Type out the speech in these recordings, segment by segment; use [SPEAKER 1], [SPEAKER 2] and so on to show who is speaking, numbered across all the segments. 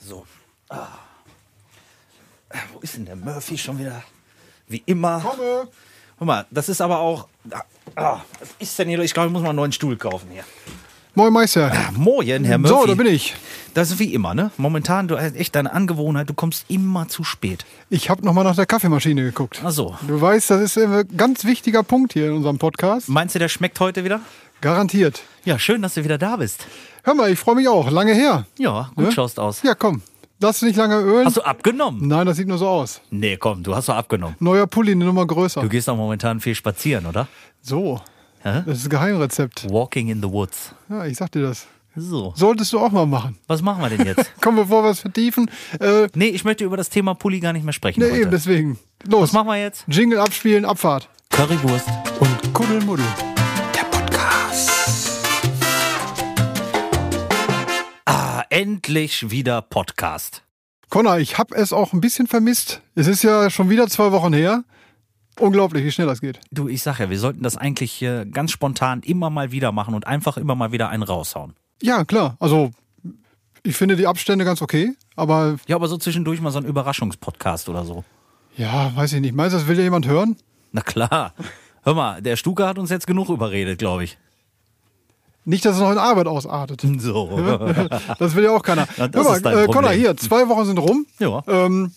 [SPEAKER 1] So. Ah. Äh, Wo ist denn der Murphy schon wieder? Wie immer.
[SPEAKER 2] Komme.
[SPEAKER 1] Guck mal, das ist aber auch. Ah, was ist denn hier? Ich glaube, ich muss mal einen neuen Stuhl kaufen hier.
[SPEAKER 2] Moin Meister.
[SPEAKER 1] Moin, Herr Murphy.
[SPEAKER 2] So, da bin ich.
[SPEAKER 1] Das ist wie immer, ne? Momentan, du hast echt deine Angewohnheit, du kommst immer zu spät.
[SPEAKER 2] Ich habe nochmal nach der Kaffeemaschine geguckt.
[SPEAKER 1] Ach so.
[SPEAKER 2] Du weißt, das ist ein ganz wichtiger Punkt hier in unserem Podcast.
[SPEAKER 1] Meinst du, der schmeckt heute wieder?
[SPEAKER 2] Garantiert.
[SPEAKER 1] Ja, schön, dass du wieder da bist.
[SPEAKER 2] Hör mal, ich freue mich auch. Lange her.
[SPEAKER 1] Ja, gut
[SPEAKER 2] Ne?
[SPEAKER 1] schaust aus.
[SPEAKER 2] Ja, komm. Lass dich nicht lange ölen.
[SPEAKER 1] Hast du abgenommen?
[SPEAKER 2] Nein, das sieht nur so aus.
[SPEAKER 1] Nee, komm, du hast doch abgenommen.
[SPEAKER 2] Neuer Pulli, eine Nummer größer.
[SPEAKER 1] Du gehst doch momentan viel spazieren, oder?
[SPEAKER 2] So.
[SPEAKER 1] Hä?
[SPEAKER 2] Das ist ein Geheimrezept.
[SPEAKER 1] Walking in the woods.
[SPEAKER 2] Ja, ich sag dir das.
[SPEAKER 1] So.
[SPEAKER 2] Solltest du auch mal machen.
[SPEAKER 1] Was machen wir denn jetzt?
[SPEAKER 2] Komm, bevor wir es vertiefen. Äh,
[SPEAKER 1] nee, ich möchte über das Thema Pulli gar nicht mehr sprechen.
[SPEAKER 2] nee,
[SPEAKER 1] heute.
[SPEAKER 2] eben deswegen. Los.
[SPEAKER 1] Was machen wir jetzt?
[SPEAKER 2] Jingle abspielen, Abfahrt.
[SPEAKER 1] Currywurst.
[SPEAKER 2] Und Kuddelmuddel.
[SPEAKER 1] Endlich wieder Podcast.
[SPEAKER 2] Connor, ich habe es auch ein bisschen vermisst. Es ist ja schon wieder zwei Wochen her. Unglaublich, wie schnell das geht.
[SPEAKER 1] Du, ich sag ja, wir sollten das eigentlich äh, ganz spontan immer mal wieder machen und einfach immer mal wieder einen raushauen.
[SPEAKER 2] Ja, klar. Also, ich finde die Abstände ganz okay. Aber
[SPEAKER 1] Ja, aber so zwischendurch mal so ein Überraschungspodcast oder so.
[SPEAKER 2] ja, weiß ich nicht. Meinst du, das will ja jemand hören?
[SPEAKER 1] Na klar. Hör mal, der Stuka hat uns jetzt genug überredet, glaube ich.
[SPEAKER 2] Nicht, dass es noch in Arbeit ausartet.
[SPEAKER 1] So.
[SPEAKER 2] Das will ja auch keiner.
[SPEAKER 1] Das
[SPEAKER 2] Hör mal, äh, Connor, hier, zwei Wochen sind rum.
[SPEAKER 1] Ja.
[SPEAKER 2] Ähm,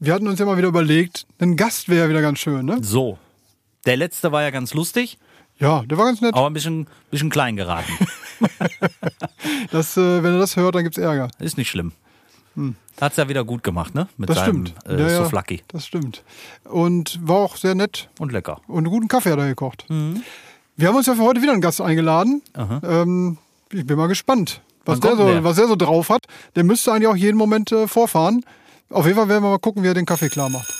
[SPEAKER 2] wir hatten uns ja mal wieder überlegt, ein Gast wäre ja wieder ganz schön, ne?
[SPEAKER 1] So. Der letzte war ja ganz lustig,
[SPEAKER 2] Ja, der war ganz nett.
[SPEAKER 1] aber ein bisschen, bisschen klein geraten.
[SPEAKER 2] Das, äh, wenn er das hört, dann gibt's Ärger.
[SPEAKER 1] Ist nicht schlimm. Hat's ja wieder gut gemacht, ne? Mit
[SPEAKER 2] Das
[SPEAKER 1] seinem
[SPEAKER 2] stimmt.
[SPEAKER 1] äh,
[SPEAKER 2] Ja, ja,
[SPEAKER 1] Souflaki.
[SPEAKER 2] Das stimmt. Und war auch sehr nett
[SPEAKER 1] Und lecker.
[SPEAKER 2] und einen guten Kaffee hat er gekocht.
[SPEAKER 1] Mhm.
[SPEAKER 2] Wir haben uns ja für heute wieder einen Gast eingeladen. Ähm, ich bin mal gespannt, was der, so,
[SPEAKER 1] der?
[SPEAKER 2] was der so drauf hat. Der müsste eigentlich auch jeden Moment äh, vorfahren. Auf jeden Fall werden wir mal gucken, wie er den Kaffee klar macht.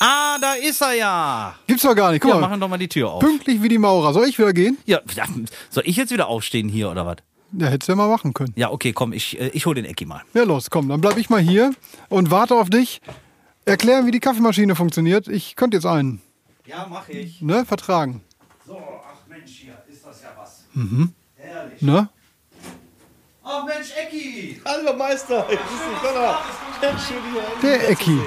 [SPEAKER 1] Ah, da ist er ja.
[SPEAKER 2] Gibt's doch gar nicht. Guck
[SPEAKER 1] Ja,
[SPEAKER 2] mal,
[SPEAKER 1] machen doch mal die Tür auf.
[SPEAKER 2] pünktlich wie die Maurer. Soll ich wieder gehen?
[SPEAKER 1] Ja, ja, soll ich jetzt wieder aufstehen hier oder was?
[SPEAKER 2] Ja, hättest du ja mal machen können.
[SPEAKER 1] Ja, okay, komm, ich, äh, ich hol den Ecki mal.
[SPEAKER 2] Ja, los, komm, dann bleib ich mal hier und warte auf dich. Erklären, wie die Kaffeemaschine funktioniert. Ich könnte jetzt einen,
[SPEAKER 1] Ja, mach ich.
[SPEAKER 2] ne, vertragen.
[SPEAKER 1] So, ach Mensch, hier ist das ja was.
[SPEAKER 2] Mhm.
[SPEAKER 1] Herrlich.
[SPEAKER 2] Ne?
[SPEAKER 1] Ach Mensch, Ecki.
[SPEAKER 3] Hallo Meister, dich
[SPEAKER 2] Der Ecki.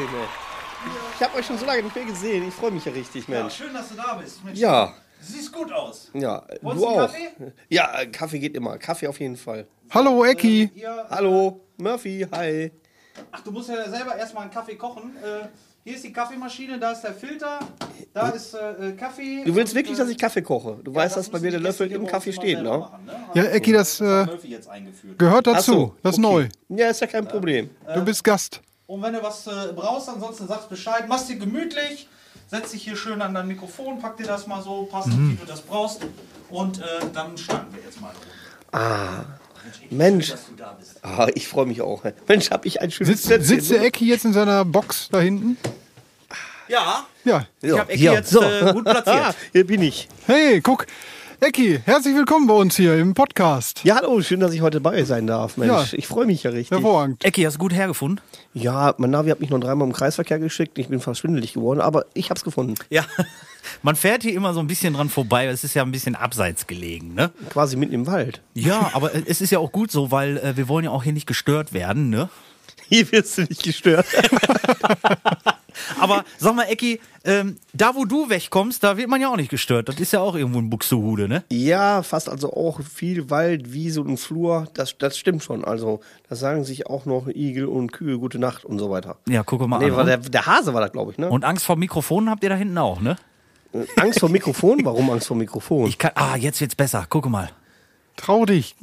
[SPEAKER 3] Ich habe euch schon so lange nicht mehr gesehen. Ich freue mich ja richtig, Mensch.
[SPEAKER 1] schön, dass du da bist. Mensch,
[SPEAKER 3] Ja,
[SPEAKER 1] Du siehst gut aus.
[SPEAKER 3] ja,
[SPEAKER 1] Wolltest
[SPEAKER 3] du auch.
[SPEAKER 1] Kaffee?
[SPEAKER 3] Ja, Kaffee geht immer. Kaffee auf jeden Fall.
[SPEAKER 2] Hallo, Ecki.
[SPEAKER 3] Hallo, Murphy, hi.
[SPEAKER 1] ach, du musst ja selber erstmal einen Kaffee kochen. Äh, hier ist die Kaffeemaschine, da ist der Filter, da ist äh, Kaffee.
[SPEAKER 3] Du willst wirklich,
[SPEAKER 1] äh,
[SPEAKER 3] dass ich Kaffee koche? Du weißt, dass bei mir der Löffel im Kaffee steht, ne?
[SPEAKER 1] machen, ne?
[SPEAKER 2] Ja, Ecki, das äh,
[SPEAKER 1] eingeführt.
[SPEAKER 2] gehört dazu.
[SPEAKER 3] so,
[SPEAKER 2] Das ist
[SPEAKER 3] okay.
[SPEAKER 2] neu.
[SPEAKER 3] Ja, ist ja kein Problem.
[SPEAKER 2] Du bist Gast.
[SPEAKER 1] Und wenn du was äh, brauchst, ansonsten sagst Bescheid. Mach's dir gemütlich, setz dich hier schön an dein Mikrofon, pack dir das mal so passend,
[SPEAKER 3] Mhm.
[SPEAKER 1] wie du das brauchst. Und äh, dann starten wir jetzt mal.
[SPEAKER 3] Ah,
[SPEAKER 1] Mensch,
[SPEAKER 3] Mensch.
[SPEAKER 1] dass du da bist.
[SPEAKER 3] ah ich freue mich auch. Mensch, hab ich ein schönes
[SPEAKER 2] Sitzt,
[SPEAKER 3] Plätzchen.
[SPEAKER 2] sitzt der Ecki jetzt in seiner Box da hinten?
[SPEAKER 1] Ja,
[SPEAKER 2] Ja.
[SPEAKER 1] ich
[SPEAKER 3] Ja,
[SPEAKER 1] habe Ecki
[SPEAKER 3] hier,
[SPEAKER 1] jetzt
[SPEAKER 3] so.
[SPEAKER 1] äh, gut platziert.
[SPEAKER 3] Ah, hier bin ich.
[SPEAKER 2] Hey, guck. Ecki, herzlich willkommen bei uns hier im Podcast.
[SPEAKER 3] Ja, hallo, schön, dass ich heute bei euch sein darf, Mensch.
[SPEAKER 2] Ja.
[SPEAKER 3] Ich freue mich ja richtig.
[SPEAKER 2] Hervorragend.
[SPEAKER 1] Ecki, hast du gut hergefunden?
[SPEAKER 3] Ja, mein Navi hat mich noch dreimal im Kreisverkehr geschickt. Ich bin fast schwindelig geworden, aber ich hab's gefunden.
[SPEAKER 1] Ja. Man fährt hier immer so ein bisschen dran vorbei. Es ist ja ein bisschen abseits gelegen, ne?
[SPEAKER 3] Quasi mitten im Wald.
[SPEAKER 1] Ja, aber äh, es ist ja auch gut so, weil äh, wir wollen ja auch hier nicht gestört werden, ne?
[SPEAKER 3] Hier wirst du nicht gestört.
[SPEAKER 1] Aber sag mal, Ecki, ähm, da wo du wegkommst, da wird man ja auch nicht gestört. Das ist ja auch irgendwo ein Buxtehude, ne?
[SPEAKER 3] ja, fast also auch viel Wald, Wiese und Flur. Das, das stimmt schon. Also, da sagen sich auch noch Igel und Kühe gute Nacht und so weiter.
[SPEAKER 1] Ja, guck mal
[SPEAKER 3] Nee,
[SPEAKER 1] an.
[SPEAKER 3] war der, der Hase war das, glaube ich, ne?
[SPEAKER 1] Und Angst vor Mikrofonen habt ihr da hinten auch, ne?
[SPEAKER 3] Angst vor Mikrofon? Warum Angst vor Mikrofon?
[SPEAKER 1] Ich kann, ah, jetzt wird's besser. Guck mal.
[SPEAKER 2] Trau dich.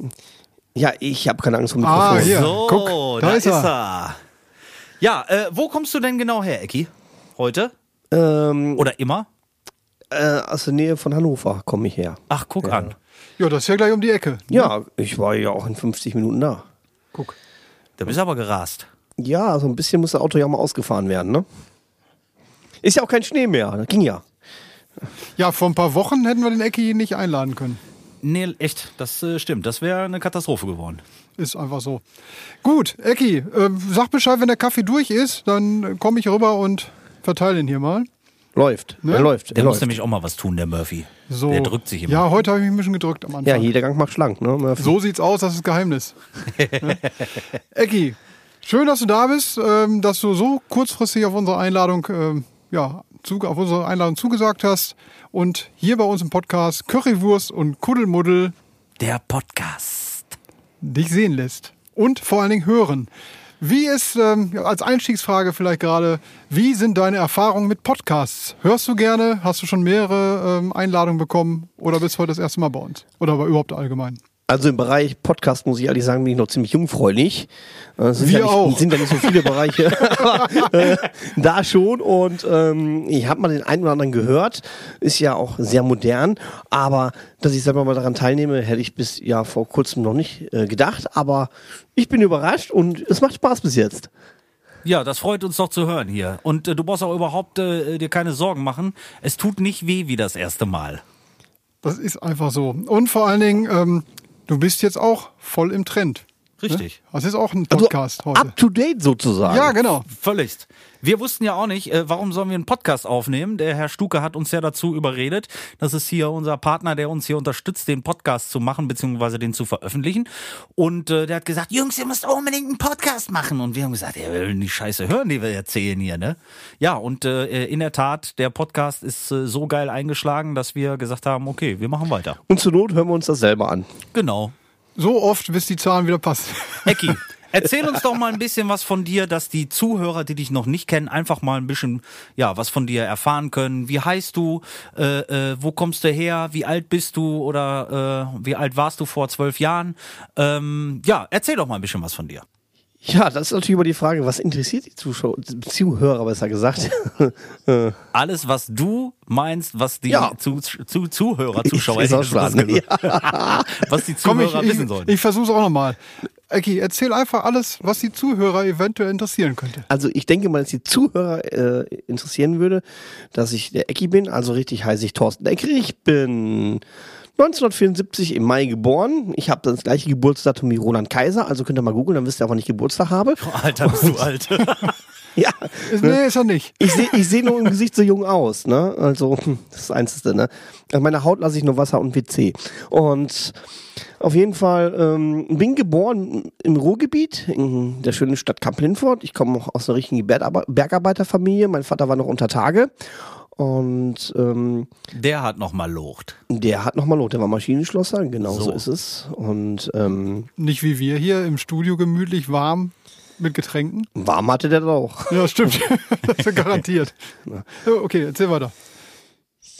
[SPEAKER 3] ja, ich habe keine Angst vor
[SPEAKER 2] Ah,
[SPEAKER 3] Mikrofon.
[SPEAKER 2] hier.
[SPEAKER 1] so,
[SPEAKER 2] guck,
[SPEAKER 1] da,
[SPEAKER 2] da
[SPEAKER 1] ist
[SPEAKER 2] ist
[SPEAKER 1] er. Ja, äh, wo kommst du denn genau her, Ecki? Heute?
[SPEAKER 3] Ähm,
[SPEAKER 1] Oder immer?
[SPEAKER 3] äh, aus der Nähe von Hannover komme ich her.
[SPEAKER 1] Ach, guck an.
[SPEAKER 2] Ja, das ist ja gleich um die Ecke.
[SPEAKER 3] Ja, ich war ja auch in 50 Minuten da.
[SPEAKER 2] Guck.
[SPEAKER 1] Da bist du aber gerast.
[SPEAKER 3] Ja, so ein bisschen muss das Auto ja mal ausgefahren werden, ne? Ist ja auch kein Schnee mehr. Das ging ja.
[SPEAKER 2] Ja, vor ein paar Wochen hätten wir den Ecki nicht einladen können.
[SPEAKER 1] Nee, echt, das äh, stimmt. Das wäre eine Katastrophe geworden.
[SPEAKER 2] Ist einfach so. Gut, Ecki, äh, sag Bescheid, wenn der Kaffee durch ist, dann komme ich rüber und verteile ihn hier mal.
[SPEAKER 3] Läuft.
[SPEAKER 2] Ne?
[SPEAKER 3] Er läuft.
[SPEAKER 1] Der
[SPEAKER 3] er
[SPEAKER 1] muss
[SPEAKER 3] läuft.
[SPEAKER 1] nämlich auch mal was tun, der Murphy.
[SPEAKER 2] So.
[SPEAKER 1] Der drückt sich immer.
[SPEAKER 2] Ja, heute habe ich mich ein bisschen gedrückt am Anfang.
[SPEAKER 3] Ja, jeder Gang macht schlank, ne? Murphy?
[SPEAKER 2] So sieht's aus, das ist Geheimnis. Ne? Ecki, Schön, dass du da bist, ähm, dass du so kurzfristig auf unsere Einladung, ähm, ja, zu, auf unsere Einladung zugesagt hast und hier bei uns im Podcast Currywurst und Kuddelmuddel
[SPEAKER 1] Der Podcast.
[SPEAKER 2] Dich sehen lässt und vor allen Dingen hören. Wie ist, ähm, als Einstiegsfrage vielleicht gerade, wie sind deine Erfahrungen mit Podcasts? Hörst du gerne? Hast du schon mehrere ähm, Einladungen bekommen oder bist du heute das erste Mal bei uns? Oder überhaupt allgemein?
[SPEAKER 3] Also im Bereich Podcast muss ich ehrlich sagen, bin ich noch ziemlich jungfräulich. Äh, sind
[SPEAKER 2] Wir
[SPEAKER 3] ja nicht,
[SPEAKER 2] auch.
[SPEAKER 3] Sind ja nicht so viele Bereiche. Aber, äh, da schon. Und ähm, ich habe mal den einen oder anderen gehört. Ist ja auch sehr modern. Aber dass ich selber mal daran teilnehme, hätte ich bis ja vor kurzem noch nicht äh, gedacht. Aber ich bin überrascht und es macht Spaß bis jetzt.
[SPEAKER 1] Ja, das freut uns doch zu hören hier. Und äh, du brauchst auch überhaupt äh, dir keine Sorgen machen. Es tut nicht weh wie das erste Mal.
[SPEAKER 2] Das ist einfach so. Und vor allen Dingen, ähm, du bist jetzt auch voll im Trend.
[SPEAKER 1] Richtig.
[SPEAKER 2] Das ist auch ein Podcast
[SPEAKER 3] also,
[SPEAKER 2] heute.
[SPEAKER 3] Up to date sozusagen.
[SPEAKER 2] Ja, genau.
[SPEAKER 1] Völlig. Wir wussten ja auch nicht, äh, warum sollen wir einen Podcast aufnehmen. Der Herr Stuke hat uns ja dazu überredet. Das ist hier unser Partner, der uns hier unterstützt, den Podcast zu machen, beziehungsweise den zu veröffentlichen. Und äh, der hat gesagt, Jungs, ihr müsst unbedingt einen Podcast machen. Und wir haben gesagt, er will die Scheiße hören, die wir erzählen hier, ne? Ja, und äh, in der Tat, der Podcast ist äh, so geil eingeschlagen, dass wir gesagt haben, okay, wir machen weiter.
[SPEAKER 3] Und zur Not hören wir uns das selber an.
[SPEAKER 1] Genau.
[SPEAKER 2] So oft, bis die Zahlen wieder passen.
[SPEAKER 1] Ecki, erzähl uns doch mal ein bisschen was von dir, dass die Zuhörer, die dich noch nicht kennen, einfach mal ein bisschen, ja, was von dir erfahren können. Wie heißt du? Äh, äh, wo kommst du her? Wie alt bist du? Oder äh, wie alt warst du vor zwölf Jahren? Ähm, ja, erzähl doch mal ein bisschen was von dir.
[SPEAKER 3] Ja, das ist natürlich immer die Frage, was interessiert die Zuschauer, Zuhörer besser gesagt.
[SPEAKER 1] Alles, was du meinst, was die
[SPEAKER 3] Ja.
[SPEAKER 1] zu, zu, Zuhörer, Zuschauer,
[SPEAKER 3] Ich
[SPEAKER 1] ich gesagt, was die
[SPEAKER 2] Komm, ich,
[SPEAKER 1] Zuhörer
[SPEAKER 2] ich,
[SPEAKER 1] wissen sollen.
[SPEAKER 2] ich versuche es auch nochmal. Ecki, erzähl einfach alles, was die Zuhörer eventuell interessieren könnte.
[SPEAKER 3] Also ich denke mal, dass die Zuhörer äh, interessieren würde, dass ich der Ecki bin. Also richtig heiße ich Thorsten Eckri. Ich bin 1974 im Mai geboren. Ich habe das gleiche Geburtsdatum wie Roland Kaiser. Also könnt ihr mal googeln, dann wisst ihr auch, wann ich Geburtstag habe.
[SPEAKER 1] Alter, bist du alt.
[SPEAKER 3] Ja,
[SPEAKER 2] Ist, nee, ist er nicht.
[SPEAKER 3] ich sehe ich seh nur im Gesicht so jung aus. Ne? Also hm, das ist das Einzige. Ne? An meiner Haut lasse ich nur Wasser und WC. Und auf jeden Fall ähm, bin geboren im Ruhrgebiet, in der schönen Stadt Kamp-Lindfort. Ich komme auch aus einer richtigen Bergarbe- Bergarbeiterfamilie. Mein Vater war noch unter Tage. Und ähm,
[SPEAKER 1] Der hat noch mal locht.
[SPEAKER 3] der hat nochmal Lot, der war Maschinenschlosser, genau so,
[SPEAKER 1] So.
[SPEAKER 3] ist es. Und ähm,
[SPEAKER 2] Nicht wie wir hier im Studio gemütlich warm mit Getränken.
[SPEAKER 3] warm hatte der auch.
[SPEAKER 2] Ja, stimmt. das ist ja garantiert. Okay, erzähl weiter.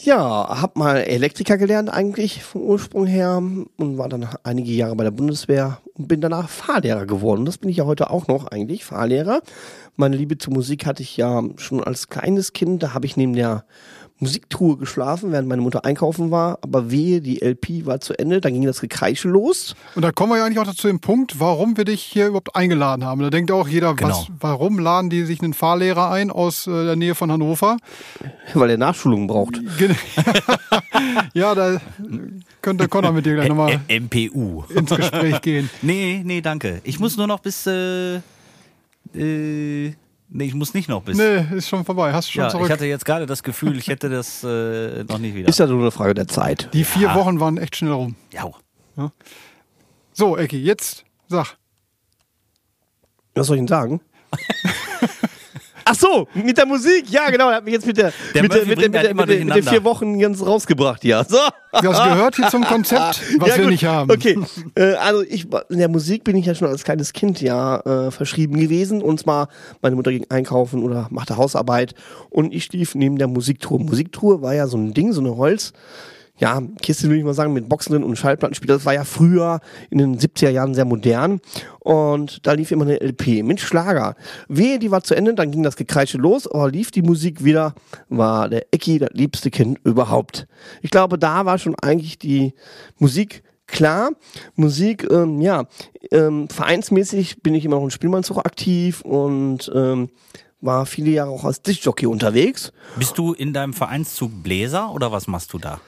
[SPEAKER 3] Ja, hab mal Elektriker gelernt eigentlich vom Ursprung her und war dann einige Jahre bei der Bundeswehr und bin danach Fahrlehrer geworden. Das bin ich ja heute auch noch eigentlich, Fahrlehrer. Meine Liebe zur Musik hatte ich ja schon als kleines Kind. Da habe ich neben der Musiktruhe geschlafen, während meine Mutter einkaufen war. Aber wehe, die LP war zu Ende, dann ging das Gekreische los.
[SPEAKER 2] Und da kommen wir ja eigentlich auch zu dem Punkt, warum wir dich hier überhaupt eingeladen haben. Da denkt auch jeder,
[SPEAKER 1] Genau.
[SPEAKER 2] was, warum laden die sich einen Fahrlehrer ein aus äh, der Nähe von Hannover?
[SPEAKER 3] Weil er Nachschulung braucht.
[SPEAKER 2] Ja, da könnte Connor mit dir gleich nochmal
[SPEAKER 1] MPU.
[SPEAKER 2] ins Gespräch gehen.
[SPEAKER 1] Nee, nee, danke. Ich muss nur noch bis. Äh, äh, nee, ich muss nicht noch bis.
[SPEAKER 2] Nee, ist schon vorbei. Hast du schon
[SPEAKER 1] ja,
[SPEAKER 2] zurück.
[SPEAKER 1] ich hatte jetzt gerade das Gefühl, ich hätte das äh, noch nicht wieder.
[SPEAKER 3] Ist ja nur eine Frage der Zeit.
[SPEAKER 2] die vier Wochen waren echt schnell rum.
[SPEAKER 1] ja.
[SPEAKER 2] So, Ecki, jetzt sag.
[SPEAKER 3] Was soll ich denn sagen? Ach so, mit der Musik, ja genau, er hat mich jetzt mit der,
[SPEAKER 1] Der
[SPEAKER 3] mit, der, mit, der, mit, der,
[SPEAKER 1] immer
[SPEAKER 3] mit, der, mit den vier Wochen ganz rausgebracht, ja. So.
[SPEAKER 2] Das gehört hier zum Konzept, was
[SPEAKER 3] Ja,
[SPEAKER 2] wir nicht haben.
[SPEAKER 3] Okay, äh, also ich in der Musik bin ich ja schon als kleines Kind ja äh, verschrieben gewesen und zwar meine Mutter ging einkaufen oder machte Hausarbeit und ich schlief neben der Musiktruhe. Musiktruhe war ja so ein Ding, so eine Holz. Ja, Kiste würde ich mal sagen, mit Boxen drin und Schallplattenspieler. Das war ja früher in den 70er Jahren sehr modern. Und da lief immer eine LP mit Schlager. Wehe, die war zu Ende, dann ging das Gekreische los, aber lief die Musik wieder, war der Ecki das liebste Kind überhaupt. Ich glaube, da war schon eigentlich die Musik klar. Musik, ähm, ja, ähm, vereinsmäßig bin ich immer noch in Spielmannszug aktiv und ähm, war viele Jahre auch als Diskjockey unterwegs.
[SPEAKER 1] Bist du in deinem Vereinszug Bläser oder was machst du da?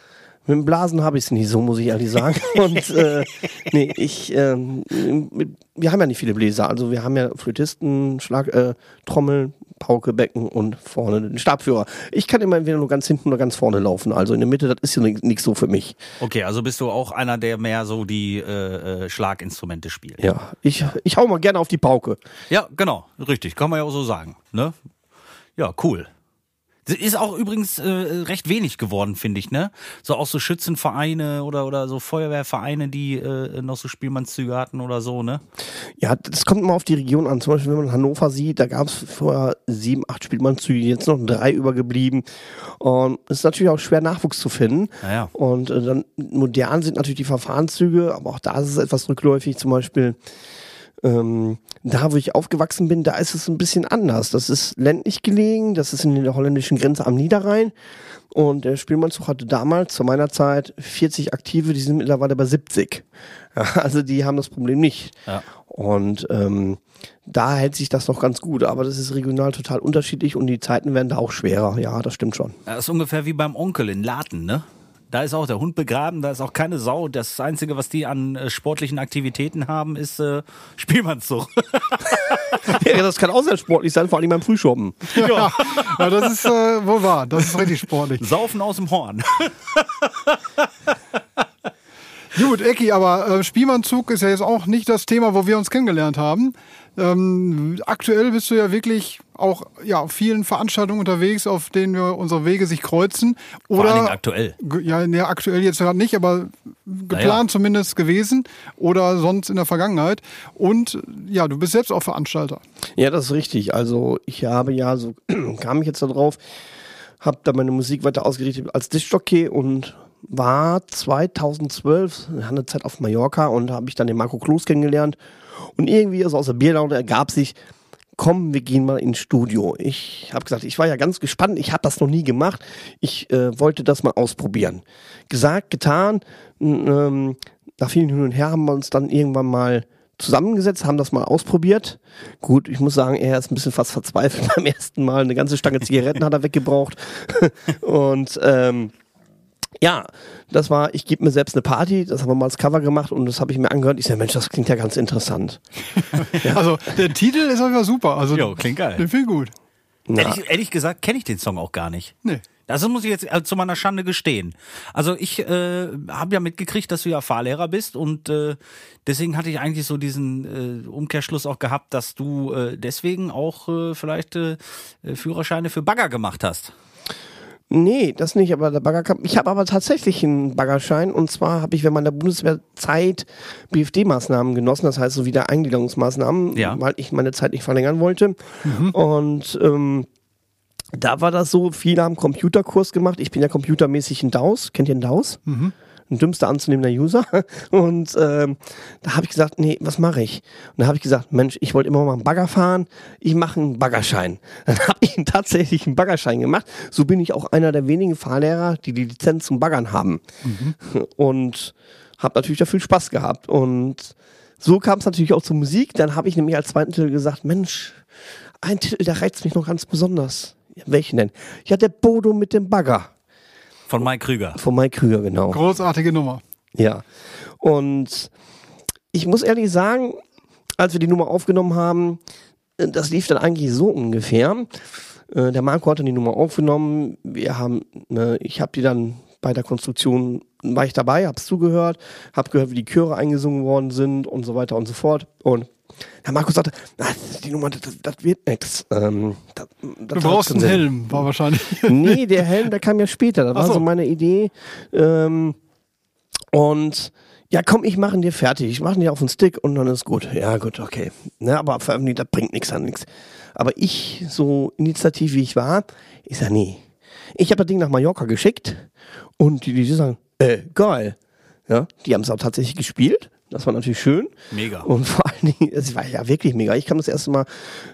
[SPEAKER 3] Mit dem Blasen habe ich es nicht so, muss ich ehrlich sagen. Und äh, nee, ich, mit, wir haben ja nicht viele Bläser. Also wir haben ja Flötisten, Schlag, äh, Trommel, Pauke, Becken und vorne den Stabführer. Ich kann immer entweder nur ganz hinten oder ganz vorne laufen. Also in der Mitte, das ist ja nichts so für mich.
[SPEAKER 1] Okay, also bist du auch einer, der mehr so die äh, äh, Schlaginstrumente spielt.
[SPEAKER 3] Ja, ich, ich hau mal gerne auf die Pauke.
[SPEAKER 1] Ja, genau, richtig, kann man ja auch so sagen. Ne? Ja, cool. Das Ist auch übrigens äh, recht wenig geworden, finde ich, ne? So auch so Schützenvereine oder, oder so Feuerwehrvereine, die äh, noch so Spielmannszüge hatten oder so, ne?
[SPEAKER 3] Ja, das kommt immer auf die Region an. Zum Beispiel, wenn man Hannover sieht, da gab es vorher sieben, acht Spielmannszüge, jetzt noch drei übergeblieben. Und es ist natürlich auch schwer, Nachwuchs zu finden.
[SPEAKER 1] Naja.
[SPEAKER 3] Und äh, dann modern sind natürlich die Verfahrenszüge, aber auch da ist es etwas rückläufig. Zum Beispiel ähm, da, wo ich aufgewachsen bin, da ist es ein bisschen anders. Das ist ländlich gelegen, das ist in der holländischen Grenze am Niederrhein. Und der Spielmannzug hatte damals, zu meiner Zeit, 40 Aktive, die sind mittlerweile bei 70. Ja, also die haben das Problem nicht.
[SPEAKER 1] Ja.
[SPEAKER 3] Und ähm, da hält sich das noch ganz gut, aber das ist regional total unterschiedlich und die Zeiten werden da auch schwerer. Ja, das stimmt schon.
[SPEAKER 1] Das ist ungefähr wie beim Onkel in Laten, ne? Da ist auch der Hund begraben, da ist auch keine Sau. Das Einzige, was die an äh, sportlichen Aktivitäten haben, ist äh, Spielmannszug.
[SPEAKER 3] ja, das kann auch sehr sportlich sein, vor allem beim Frühschoppen.
[SPEAKER 2] Ja, ja das ist äh, wohl wahr. Das ist richtig sportlich.
[SPEAKER 1] Saufen aus dem Horn.
[SPEAKER 2] Gut, Ecki, aber äh, Spielmannzug ist ja jetzt auch nicht das Thema, wo wir uns kennengelernt haben. Ähm, aktuell bist du ja wirklich auch ja, auf vielen Veranstaltungen unterwegs, auf denen wir unsere Wege sich kreuzen. Oder,
[SPEAKER 1] Vor allen Dingen aktuell.
[SPEAKER 2] Ja, nee, aktuell jetzt gerade nicht, aber geplant
[SPEAKER 1] Naja.
[SPEAKER 2] zumindest gewesen oder sonst in der Vergangenheit. Und ja, du bist selbst auch Veranstalter.
[SPEAKER 3] Ja, das ist richtig. Also ich habe ja, so kam ich jetzt da drauf, habe da meine Musik weiter ausgerichtet als Diskjockey und war 2012 eine Zeit auf Mallorca und habe ich dann den Marco Kloß kennengelernt und irgendwie also aus der Bierlaune ergab sich, komm, wir gehen mal ins Studio. Ich habe gesagt, ich war ja ganz gespannt, ich habe das noch nie gemacht, ich äh, wollte das mal ausprobieren. Gesagt, getan, ähm, nach vielen Hin und Her haben wir uns dann irgendwann mal zusammengesetzt, haben das mal ausprobiert. Gut, ich muss sagen, er ist ein bisschen fast verzweifelt beim ersten Mal. Eine ganze Stange Zigaretten hat er weggebraucht. und ähm, ja, das war, ich gebe mir selbst eine Party, das haben wir mal als Cover gemacht und das habe ich mir angehört. Ich sage, Mensch, das klingt ja ganz interessant.
[SPEAKER 2] Also der Titel ist auf jeden Fall super. Also,
[SPEAKER 1] Jo, klingt geil.
[SPEAKER 2] Den finde ich gut.
[SPEAKER 1] Ehrlich, ehrlich gesagt kenne ich den Song auch gar nicht.
[SPEAKER 2] Nee.
[SPEAKER 1] Das muss ich jetzt äh, zu meiner Schande gestehen. Also ich äh, habe ja mitgekriegt, dass du ja Fahrlehrer bist und äh, deswegen hatte ich eigentlich so diesen äh, Umkehrschluss auch gehabt, dass du äh, deswegen auch äh, vielleicht äh, Führerscheine für Bagger gemacht hast.
[SPEAKER 3] Nee, das nicht, aber der Bagger kam. Ich habe aber tatsächlich einen Baggerschein und zwar habe ich während meiner Bundeswehrzeit BFD-Maßnahmen genossen, das heißt so Wiedereingliederungsmaßnahmen,
[SPEAKER 1] Ja.
[SPEAKER 3] weil ich meine Zeit nicht verlängern wollte. Und ähm, da war das so, viele haben Computerkurs gemacht. Ich bin ja computermäßig ein DAUS. Kennt ihr einen DAUS? Ein dümmster anzunehmender User. Und ähm, da habe ich gesagt, nee, was mache ich? Und da habe ich gesagt, Mensch, ich wollte immer mal einen Bagger fahren. Ich mache einen Baggerschein. Dann habe ich tatsächlich einen Baggerschein gemacht. So bin ich auch einer der wenigen Fahrlehrer, die die Lizenz zum Baggern haben. Und habe natürlich da viel Spaß gehabt. Und so kam es natürlich auch zur Musik. Dann habe ich nämlich als zweiten Titel gesagt, Mensch, ein Titel, der reizt mich noch ganz besonders. Ja, welchen denn? Ja, der Bodo mit dem Bagger.
[SPEAKER 1] Von Mike Krüger.
[SPEAKER 3] Von Mike Krüger, genau.
[SPEAKER 2] Großartige Nummer.
[SPEAKER 3] Ja. Und ich muss ehrlich sagen, als wir die Nummer aufgenommen haben, äh, das lief dann eigentlich so ungefähr. Äh, Der Marco hat dann die Nummer aufgenommen. Wir haben, ne, ich habe die dann bei der Konstruktion war ich dabei, hab's zugehört, hab gehört, wie die Chöre eingesungen worden sind und so weiter und so fort. Und Herr Marco sagte, "Na, die Nummer, das, das wird nix. Ähm, das,
[SPEAKER 2] Du brauchst einen Helm, war wahrscheinlich.
[SPEAKER 3] Nee, der Helm, der kam ja später. Das
[SPEAKER 2] Ach
[SPEAKER 3] war
[SPEAKER 2] so.
[SPEAKER 3] so meine Idee. Ähm, und ja, komm, ich mache ihn dir fertig. Ich mache ihn dir auf den Stick und dann ist gut. Ja, gut, okay. Ne, aber veröffentlichen, das bringt nichts an nichts. Aber ich, so initiativ wie ich war, ich sag, nee. Ich habe das Ding nach Mallorca geschickt und die, die sagen, äh, geil. Ja, die haben es auch tatsächlich gespielt. Das war natürlich schön.
[SPEAKER 1] Mega.
[SPEAKER 3] Und vor allen Dingen, es war ja wirklich mega. Ich kam das erste Mal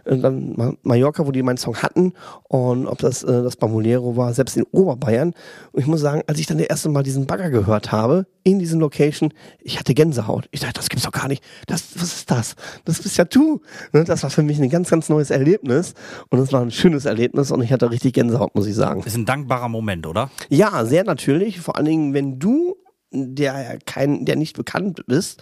[SPEAKER 3] äh, dann Ma- Mallorca, wo die meinen Song hatten und ob das äh, das Bambolero war, selbst in Oberbayern. Und ich muss sagen, als ich dann das erste Mal diesen Bagger gehört habe, in diesen Location, ich hatte Gänsehaut. Ich dachte, das gibt's doch gar nicht. Das, was ist das? Das bist ja du. Ne, Das war für mich ein ganz, ganz neues Erlebnis. Und es war ein schönes Erlebnis und ich hatte richtig Gänsehaut, muss ich sagen.
[SPEAKER 1] Ist ein dankbarer Moment, oder?
[SPEAKER 3] Ja, sehr natürlich. Vor allen Dingen, wenn du der ja kein, der nicht bekannt ist,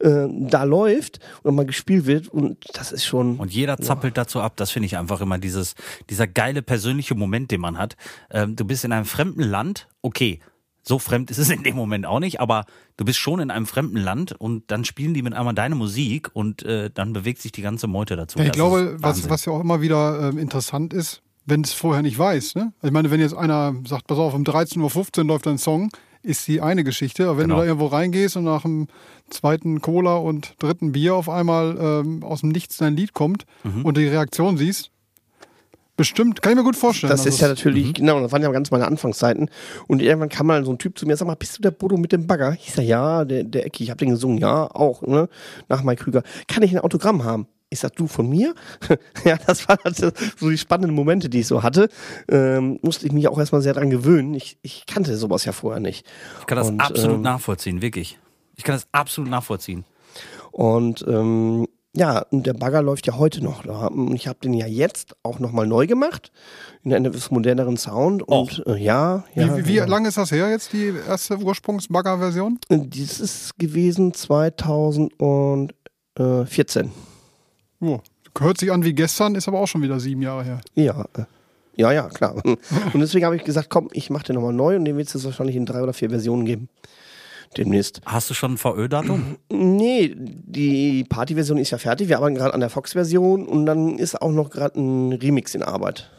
[SPEAKER 3] äh, da läuft und mal gespielt wird und das ist schon.
[SPEAKER 1] Und jeder zappelt dazu ab. Das finde ich einfach immer dieses, dieser geile persönliche Moment, den man hat. Ähm, du bist in einem fremden Land, okay. So fremd ist es in dem Moment auch nicht, aber du bist schon in einem fremden Land und dann spielen die mit einmal deine Musik und äh, dann bewegt sich die ganze Meute dazu.
[SPEAKER 2] Ja, ich
[SPEAKER 1] Das
[SPEAKER 2] glaube, was, was ja auch immer wieder ähm, interessant ist, wenn es vorher nicht weiß. Ne? Ich meine, wenn jetzt einer sagt, pass auf, um 13.15 Uhr läuft ein Song, ist die eine Geschichte. Aber wenn
[SPEAKER 1] Genau.
[SPEAKER 2] du da irgendwo reingehst und nach dem zweiten Cola und dritten Bier auf einmal ähm, aus dem Nichts dein Lied kommt
[SPEAKER 1] Mhm.
[SPEAKER 2] und die Reaktion siehst, bestimmt, kann ich mir gut vorstellen.
[SPEAKER 3] Das
[SPEAKER 2] Also
[SPEAKER 3] ist ja
[SPEAKER 2] es-
[SPEAKER 3] natürlich, genau, das waren ja ganz meine Anfangszeiten. Und irgendwann kam mal so ein Typ zu mir, sag mal, bist du der Bodo mit dem Bagger? Ich sag, ja, der, der Ecki, ich hab den gesungen, ja, auch, ne? Nach Mike Krüger. Kann ich ein Autogramm haben? Ich sag, du von mir? ja, das waren so die spannenden Momente, die ich so hatte. Ähm, musste ich mich auch erstmal sehr dran gewöhnen. Ich, ich kannte sowas ja vorher nicht.
[SPEAKER 1] Ich kann das
[SPEAKER 3] Und,
[SPEAKER 1] absolut
[SPEAKER 3] ähm,
[SPEAKER 1] nachvollziehen, wirklich. Ich kann das absolut nachvollziehen.
[SPEAKER 3] Und ähm, ja, und der Bagger läuft ja heute noch. Da. Und Ich habe den ja jetzt auch nochmal neu gemacht. In einem etwas moderneren Sound. Und äh, ja, ja.
[SPEAKER 2] Wie, wie, wie
[SPEAKER 3] ja.
[SPEAKER 2] lange ist das her jetzt, die erste Ursprungs-Bagger-Version?
[SPEAKER 3] Dies ist gewesen 2014.
[SPEAKER 2] Oh, hört sich an wie gestern, ist aber auch schon wieder sieben Jahre her.
[SPEAKER 3] Ja, äh, ja, ja, klar. Und deswegen habe ich gesagt, komm, ich mache den nochmal neu und den wird es wahrscheinlich in drei oder vier Versionen geben. Demnächst.
[SPEAKER 1] Hast du schon ein VÖ-Datum?
[SPEAKER 3] Nee, die Party-Version ist ja fertig. Wir arbeiten gerade an der Fox-Version und dann ist auch noch gerade ein Remix in Arbeit.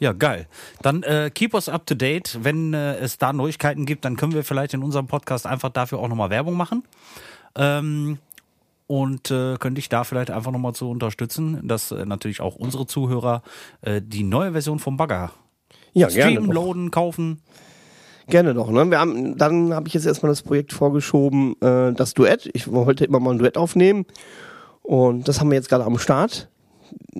[SPEAKER 1] Ja, geil. Dann äh, keep us up to date. Wenn äh, es da Neuigkeiten gibt, dann können wir vielleicht in unserem Podcast einfach dafür auch nochmal Werbung machen. Ähm, und äh, könnte ich da vielleicht einfach nochmal zu unterstützen, dass äh, natürlich auch unsere Zuhörer äh, die neue Version vom Bagger
[SPEAKER 3] Ja,
[SPEAKER 1] streamen, loaden, kaufen.
[SPEAKER 3] Gerne doch. Ne? Wir haben, dann habe ich jetzt erstmal das Projekt vorgeschoben, äh, das Duett. Ich wollte immer mal ein Duett aufnehmen. Und das haben wir jetzt gerade am Start.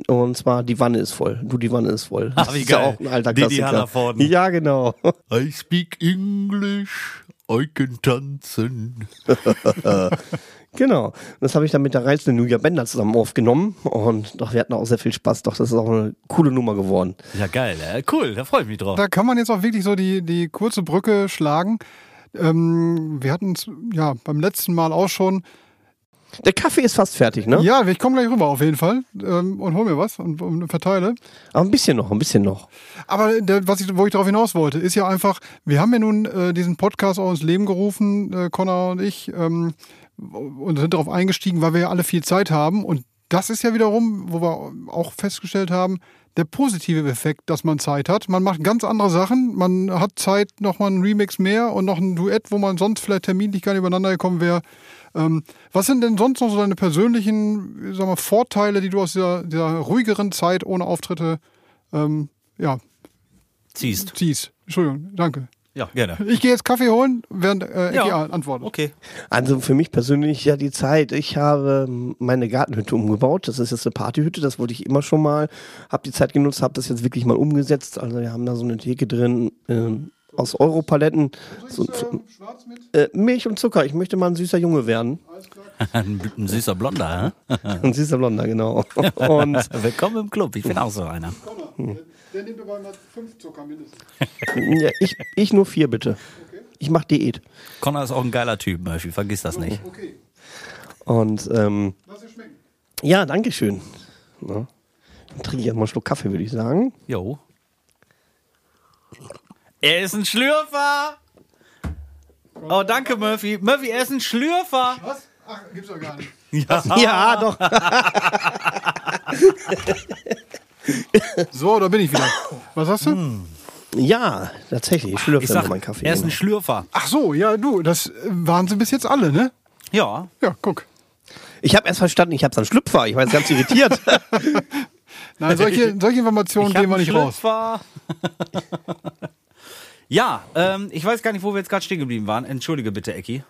[SPEAKER 3] Und zwar Die Wanne ist voll. Du, die Wanne ist voll.
[SPEAKER 1] Ah,
[SPEAKER 3] Das
[SPEAKER 1] wie
[SPEAKER 3] ist ja
[SPEAKER 1] geil.
[SPEAKER 3] auch ein alter Klassiker. Ja, genau.
[SPEAKER 1] I speak English, I can tanzen.
[SPEAKER 3] genau. Das habe ich dann mit der reizenden Julia Bender zusammen aufgenommen. Und doch, wir hatten auch sehr viel Spaß. Doch, das ist auch eine coole Nummer geworden.
[SPEAKER 1] Ja, geil. Äh, cool, da freue ich mich drauf.
[SPEAKER 2] Da kann man jetzt auch wirklich so die, die kurze Brücke schlagen. Ähm, wir hatten es ja beim letzten Mal auch schon.
[SPEAKER 3] Der Kaffee ist fast fertig, ne?
[SPEAKER 2] Ja, ich komme gleich rüber auf jeden Fall ähm, und hol mir was und, und verteile.
[SPEAKER 3] Aber ein bisschen noch, ein bisschen noch.
[SPEAKER 2] Aber der, was ich, wo ich darauf hinaus wollte, ist ja einfach, wir haben ja nun äh, diesen Podcast auch ins Leben gerufen, äh, Connor und ich, ähm, und sind darauf eingestiegen, weil wir ja alle viel Zeit haben. Und das ist ja wiederum, wo wir auch festgestellt haben, der positive Effekt, dass man Zeit hat. Man macht ganz andere Sachen. Man hat Zeit, nochmal einen Remix mehr und noch ein Duett, wo man sonst vielleicht terminlich gar nicht übereinander gekommen wäre. Ähm, was sind denn sonst noch so deine persönlichen sag mal, Vorteile, die du aus dieser, dieser ruhigeren Zeit ohne Auftritte ähm, ja,
[SPEAKER 1] Ziehst.
[SPEAKER 2] ziehst? Entschuldigung, danke.
[SPEAKER 1] Ja, gerne.
[SPEAKER 2] Ich gehe jetzt Kaffee holen, während äh, Ecki
[SPEAKER 1] Ja.
[SPEAKER 2] antwortet.
[SPEAKER 1] Okay.
[SPEAKER 3] Also für mich persönlich ja die Zeit. Ich habe meine Gartenhütte umgebaut. Das ist jetzt eine Partyhütte. Das wollte ich immer schon mal. Habe die Zeit genutzt, habe das jetzt wirklich mal umgesetzt. Also wir haben da so eine Theke drin ähm, aus Europaletten. So, äh, Milch und Zucker. Ich möchte mal ein süßer Junge werden.
[SPEAKER 1] Ein, ein süßer Blonder, hä?
[SPEAKER 3] Ein süßer Blonder, genau. Und
[SPEAKER 1] Willkommen im Club. Ich bin auch so einer.
[SPEAKER 2] Der nimmt aber mal fünf Zucker mindestens.
[SPEAKER 3] ja, ich, ich nur vier bitte. Ich mache Diät.
[SPEAKER 1] Connor ist auch ein geiler Typ, Murphy. Vergiss das nicht.
[SPEAKER 2] Okay,
[SPEAKER 3] Und ähm,
[SPEAKER 2] lass dir schmecken.
[SPEAKER 3] ja, danke schön. Ja. Dann trinke ich erstmal einen Schluck Kaffee, würde ich sagen.
[SPEAKER 1] Jo. Er ist ein Schlürfer. Oh, danke, Murphy. Murphy, er ist ein Schlürfer.
[SPEAKER 2] Was? Ach, gibt's doch gar nicht.
[SPEAKER 1] Ja.
[SPEAKER 3] Ja, doch.
[SPEAKER 2] So, da bin ich wieder. Was hast du?
[SPEAKER 3] Ja, tatsächlich. Ich schlürfe
[SPEAKER 1] Ich sag,
[SPEAKER 3] meinen Kaffee.
[SPEAKER 1] er ist ein. Schlürfer.
[SPEAKER 2] Ach so, ja, du, das äh, waren sie bis jetzt alle, ne?
[SPEAKER 1] Ja.
[SPEAKER 2] Ja, guck.
[SPEAKER 3] Ich habe erst verstanden, ich habe einen Schlüpfer. Ich war jetzt ganz irritiert.
[SPEAKER 2] Nein, solche, solche Informationen
[SPEAKER 1] Ich
[SPEAKER 2] gehen wir nicht raus.
[SPEAKER 1] Schlürfer. ja, ähm, ich weiß gar nicht, wo wir jetzt gerade stehen geblieben waren. Entschuldige bitte, Ecki.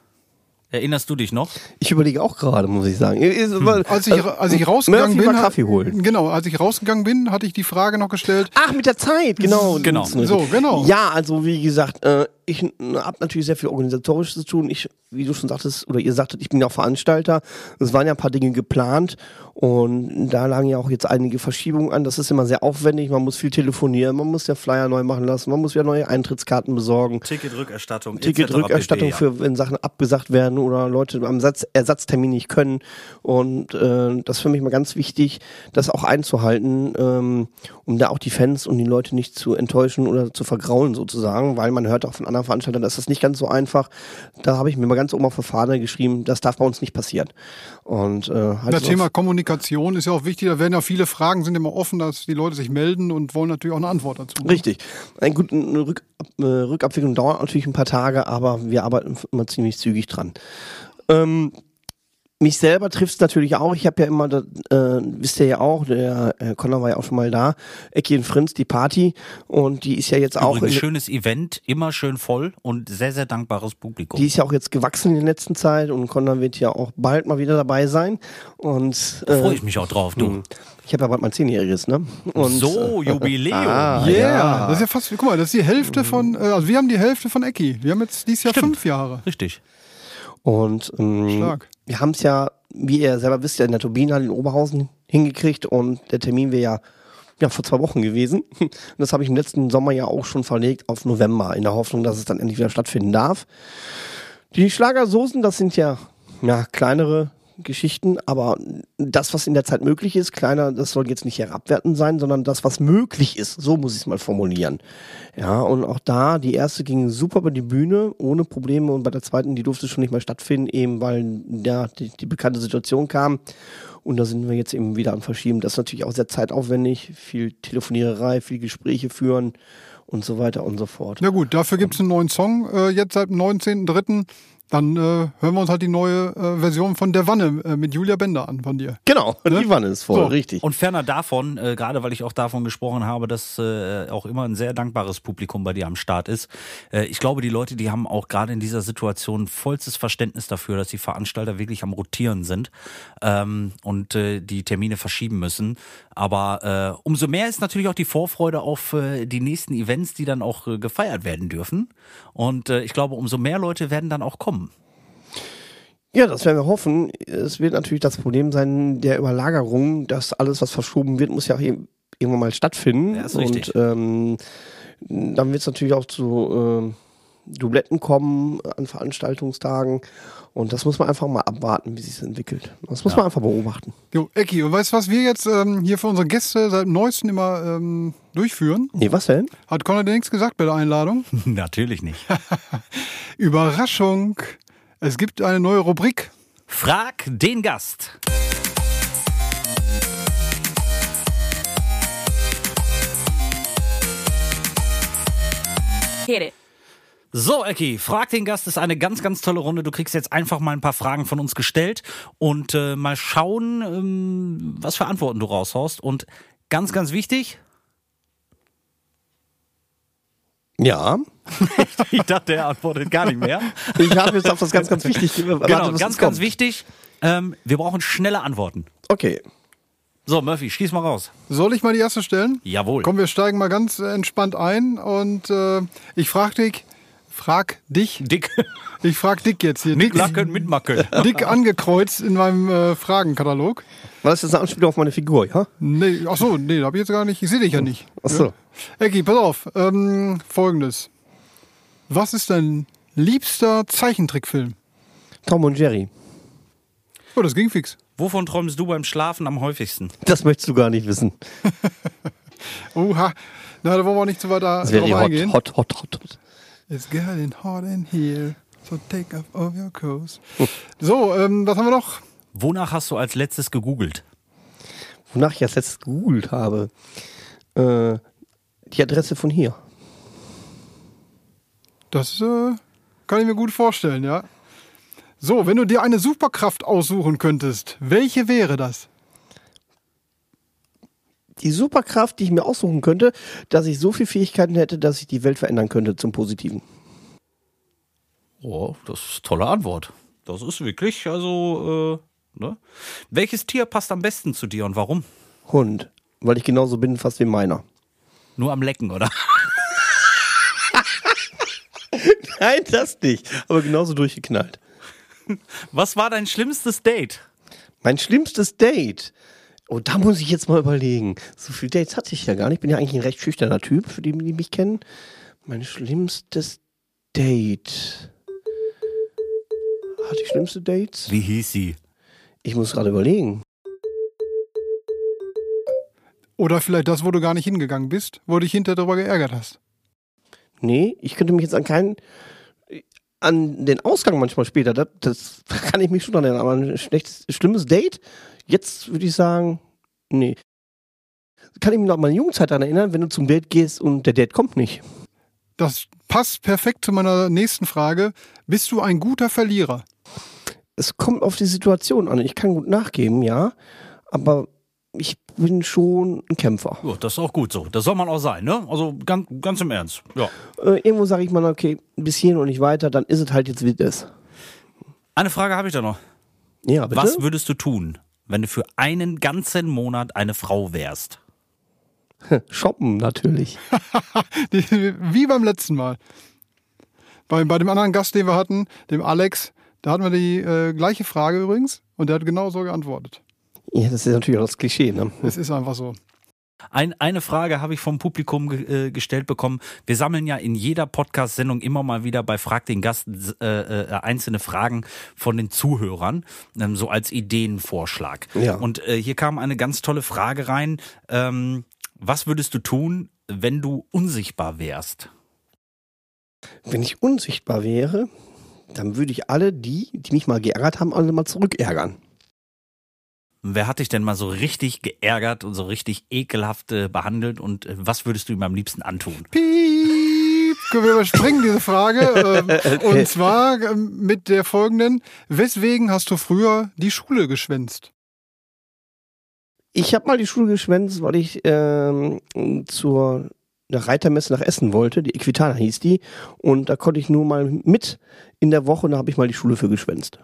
[SPEAKER 1] Erinnerst du dich noch?
[SPEAKER 3] Ich überlege auch gerade, muss ich sagen. Weil-
[SPEAKER 2] Als ich,
[SPEAKER 3] also,
[SPEAKER 2] als ich rausgegangen bin.
[SPEAKER 3] mal Kaffee holen.
[SPEAKER 2] Genau, als ich rausgegangen bin, hatte ich die Frage noch gestellt.
[SPEAKER 3] Ach, mit der Zeit, genau.
[SPEAKER 1] Genau.
[SPEAKER 2] So, genau.
[SPEAKER 3] Ja, also wie gesagt, äh, ich habe natürlich sehr viel organisatorisches zu tun. Ich, wie du schon sagtest, oder ihr sagtet, ich bin ja auch Veranstalter. Es waren ja ein paar Dinge geplant und da lagen ja auch jetzt einige Verschiebungen an. Das ist immer sehr aufwendig. Man muss viel telefonieren, man muss ja Flyer neu machen lassen, man muss wieder neue Eintrittskarten besorgen.
[SPEAKER 1] Ticketrückerstattung.
[SPEAKER 3] Ticketrückerstattung für, wenn Sachen abgesagt werden oder Leute am Satz, Ersatztermin nicht können. Und äh, das ist für mich mal ganz wichtig, das auch einzuhalten, ähm, um da auch die Fans und die Leute nicht zu enttäuschen oder zu vergraulen sozusagen, weil man hört auch von anderen Veranstaltern, dass das nicht ganz so einfach. Da habe ich mir mal ganz oben auf der Fahne geschrieben, das darf bei uns nicht passieren. Und äh, halt
[SPEAKER 2] Das Thema Kommunikation ist ja auch wichtig. Da werden ja viele Fragen, sind immer offen, dass die Leute sich melden und wollen natürlich auch eine Antwort dazu.
[SPEAKER 3] Richtig. Ein gut, eine Rück, äh, Rückabwicklung dauert natürlich ein paar Tage, aber wir arbeiten immer ziemlich zügig dran. Ähm, mich selber trifft es natürlich auch. Ich habe ja immer, das, äh, wisst ihr ja auch, der äh, Conor war ja auch schon mal da, Ecki und Frinz, die Party. Und die ist ja jetzt auch,
[SPEAKER 1] Übrigens
[SPEAKER 3] in,
[SPEAKER 1] schönes Event, immer schön voll und sehr, sehr dankbares Publikum.
[SPEAKER 3] die ist ja auch jetzt gewachsen in der letzten Zeit und Conor wird ja auch bald mal wieder dabei sein. Und
[SPEAKER 1] da freue
[SPEAKER 3] äh,
[SPEAKER 1] ich mich auch drauf, du.
[SPEAKER 3] ich habe ja bald mein Zehnjähriges, ne? Und,
[SPEAKER 1] so, Jubiläum.
[SPEAKER 3] Ah,
[SPEAKER 2] Yeah,
[SPEAKER 3] ja.
[SPEAKER 2] das ist ja fast, guck mal, das ist die Hälfte von, äh, also wir haben die Hälfte von Ecki. Wir haben jetzt dieses Jahr
[SPEAKER 1] Stimmt.
[SPEAKER 2] fünf Jahre.
[SPEAKER 1] Richtig.
[SPEAKER 3] Und ähm,
[SPEAKER 2] Stark.
[SPEAKER 3] Wir haben es ja, wie ihr selber wisst, ja in der Turbinenhalle in Oberhausen hingekriegt und der Termin wäre ja, ja vor zwei Wochen gewesen. Und das habe ich im letzten Sommer ja auch schon verlegt auf November, in der Hoffnung, dass es dann endlich wieder stattfinden darf. Die Schlagersoßen, das sind ja, ja kleinere Geschichten, aber das, was in der Zeit möglich ist, kleiner, das soll jetzt nicht herabwertend sein, sondern das, was möglich ist, so muss ich es mal formulieren. Ja, und auch da, die erste ging super über die Bühne, ohne Probleme, und bei der zweiten, die durfte schon nicht mehr stattfinden, eben weil ja, die, die bekannte Situation kam. Und da sind wir jetzt eben wieder am Verschieben. Das ist natürlich auch sehr zeitaufwendig, viel Telefoniererei, viel Gespräche führen und so weiter und so fort.
[SPEAKER 2] Na gut, dafür gibt es einen neuen Song, äh, jetzt seit dem 19.03. Dann äh, hören wir uns halt die neue äh, Version von Der Wanne äh, mit Julia Bender an von dir.
[SPEAKER 3] Genau, die Wanne ist voll,
[SPEAKER 2] So.
[SPEAKER 3] richtig.
[SPEAKER 1] Und ferner davon, äh, gerade weil ich auch davon gesprochen habe, dass äh, auch immer ein sehr dankbares Publikum bei dir am Start ist. Äh, ich glaube, die Leute, die haben auch gerade in dieser Situation vollstes Verständnis dafür, dass die Veranstalter wirklich am Rotieren sind ähm, und äh, die Termine verschieben müssen. Aber äh, umso mehr ist natürlich auch die Vorfreude auf äh, die nächsten Events, die dann auch äh, gefeiert werden dürfen. Und äh, ich glaube, umso mehr Leute werden dann auch kommen.
[SPEAKER 3] Ja, das werden wir hoffen. Es wird natürlich das Problem sein der Überlagerung, dass alles, was verschoben wird, muss ja auch irgendwann mal stattfinden.
[SPEAKER 1] Ja, ist richtig.
[SPEAKER 3] Und ähm, dann wird es natürlich auch zu ähm, Dubletten kommen an Veranstaltungstagen. Und das muss man einfach mal abwarten, wie sich entwickelt. Das muss man einfach beobachten.
[SPEAKER 2] Jo, Ecki, und weißt du, was wir jetzt ähm, hier für unsere Gäste seit neuestem immer ähm, durchführen?
[SPEAKER 3] Nee, was denn?
[SPEAKER 2] Hat Conor dir nichts gesagt bei der Einladung?
[SPEAKER 1] Natürlich nicht.
[SPEAKER 2] Überraschung! Es gibt eine neue Rubrik.
[SPEAKER 1] Frag den Gast.
[SPEAKER 4] Hit it.
[SPEAKER 1] So, Ecki, frag den Gast ist eine ganz, ganz tolle Runde. Du kriegst jetzt einfach mal ein paar Fragen von uns gestellt und äh, mal schauen, ähm, was für Antworten du raushaust. Und ganz, ganz wichtig,
[SPEAKER 3] Ja.
[SPEAKER 1] ich dachte, er antwortet gar nicht mehr.
[SPEAKER 3] Ich habe jetzt auf das ganz, ganz wichtig
[SPEAKER 1] genau,
[SPEAKER 3] was
[SPEAKER 1] ganz, ganz wichtig. Ähm, wir brauchen schnelle Antworten.
[SPEAKER 3] Okay.
[SPEAKER 1] So, Murphy, schieß mal raus.
[SPEAKER 2] Soll ich mal die erste stellen?
[SPEAKER 1] Jawohl.
[SPEAKER 2] Komm, wir steigen mal ganz äh, entspannt ein und äh, ich frag dich, frag dich,
[SPEAKER 1] Dick.
[SPEAKER 2] ich frag Dick jetzt hier.
[SPEAKER 1] Mit
[SPEAKER 2] Dick,
[SPEAKER 1] Lacken, mit Mackel.
[SPEAKER 2] Dick angekreuzt in meinem äh, Fragenkatalog.
[SPEAKER 3] War das jetzt eine Anspielung auf meine Figur, ja?
[SPEAKER 2] Nee, ach so, nee, da hab ich jetzt gar nicht, ich sehe dich ja nicht.
[SPEAKER 3] Ach so.
[SPEAKER 2] Ja? Ecki, pass auf, ähm, folgendes. Was ist dein liebster Zeichentrickfilm?
[SPEAKER 3] Tom und Jerry.
[SPEAKER 2] Oh, das ging fix.
[SPEAKER 1] Wovon träumst du beim Schlafen am häufigsten?
[SPEAKER 3] Das möchtest du gar nicht wissen.
[SPEAKER 2] Oha, na, da wollen wir nicht zu weit da
[SPEAKER 3] Das wäre
[SPEAKER 2] drauf
[SPEAKER 3] hot,
[SPEAKER 2] eingehen.
[SPEAKER 3] hot, hot, hot, hot.
[SPEAKER 2] It's getting hot in here, so take off all your clothes. So, ähm, was haben wir noch?
[SPEAKER 1] Wonach hast du als letztes gegoogelt?
[SPEAKER 3] Wonach ich als letztes gegoogelt habe. Äh, die Adresse von hier.
[SPEAKER 2] Das äh, kann ich mir gut vorstellen, ja. So, wenn du dir eine Superkraft aussuchen könntest, welche wäre das?
[SPEAKER 3] Die Superkraft, die ich mir aussuchen könnte, dass ich so viele Fähigkeiten hätte, dass ich die Welt verändern könnte zum Positiven.
[SPEAKER 1] Oh, das ist eine tolle Antwort. Das ist wirklich, also, äh, ne? Welches Tier passt am besten zu dir und warum?
[SPEAKER 3] Hund. Weil ich genauso bin fast wie meiner.
[SPEAKER 1] Nur am Lecken, oder?
[SPEAKER 3] Nein, das nicht. Aber genauso durchgeknallt.
[SPEAKER 1] Was war dein schlimmstes Date?
[SPEAKER 3] Mein schlimmstes Date. Oh, da muss ich jetzt mal überlegen. So viele Dates hatte ich ja gar nicht. Ich bin ja eigentlich ein recht schüchterner Typ, für die, die mich kennen. Mein schlimmstes Date. Hatte ich schlimmste Dates?
[SPEAKER 1] Wie hieß sie?
[SPEAKER 3] Ich muss gerade überlegen.
[SPEAKER 2] Oder vielleicht das, wo du gar nicht hingegangen bist, wo du dich hinterher darüber geärgert hast.
[SPEAKER 3] Nee, ich könnte mich jetzt an keinen. An den Ausgang manchmal später, das, das kann ich mich schon erinnern, aber ein schlechtes, schlimmes Date, jetzt würde ich sagen, nee. Kann ich mich noch an meine Jugendzeit daran erinnern, wenn du zum Date gehst und der Date kommt nicht.
[SPEAKER 2] Das passt perfekt zu meiner nächsten Frage. Bist du ein guter Verlierer?
[SPEAKER 3] Es kommt auf die Situation an. Ich kann gut nachgeben, ja, aber ich bin schon ein Kämpfer.
[SPEAKER 1] Ja, das ist auch gut so. Das soll man auch sein, ne? Also ganz, ganz im Ernst. Ja.
[SPEAKER 3] Äh, irgendwo sage ich mal, okay, bis hierhin und nicht weiter, dann ist es halt jetzt, wie es ist.
[SPEAKER 1] Eine Frage habe ich da noch.
[SPEAKER 3] Ja, bitte?
[SPEAKER 1] Was würdest du tun, wenn du für einen ganzen Monat eine Frau wärst?
[SPEAKER 3] Shoppen natürlich.
[SPEAKER 2] Wie beim letzten Mal. Bei, bei dem anderen Gast, den wir hatten, dem Alex, da hatten wir die äh, gleiche Frage übrigens und der hat genau so geantwortet.
[SPEAKER 3] Ja, das ist natürlich auch das Klischee, ne?
[SPEAKER 2] Es ist einfach so.
[SPEAKER 1] Ein, eine Frage habe ich vom Publikum ge äh, gestellt bekommen. Wir sammeln ja in jeder Podcast-Sendung immer mal wieder bei Frag den Gast äh, äh, einzelne Fragen von den Zuhörern, ähm, so als Ideenvorschlag.
[SPEAKER 3] Ja.
[SPEAKER 1] Und äh, hier kam eine ganz tolle Frage rein. Ähm, was würdest du tun, wenn du unsichtbar wärst?
[SPEAKER 3] Wenn ich unsichtbar wäre, dann würde ich alle die, die mich mal geärgert haben, alle mal zurückärgern.
[SPEAKER 1] Wer hat dich denn mal so richtig geärgert und so richtig ekelhaft äh, behandelt und äh, was würdest du ihm am liebsten antun?
[SPEAKER 2] Piep! Wir überspringen diese Frage. Ähm, und zwar ähm, mit der folgenden. Weswegen hast du früher die Schule geschwänzt?
[SPEAKER 3] Ich habe mal die Schule geschwänzt, weil ich ähm, zur Reitermesse nach Essen wollte. Die Equitana hieß die. Und da konnte ich nur mal mit in der Woche, und da habe ich mal die Schule für geschwänzt.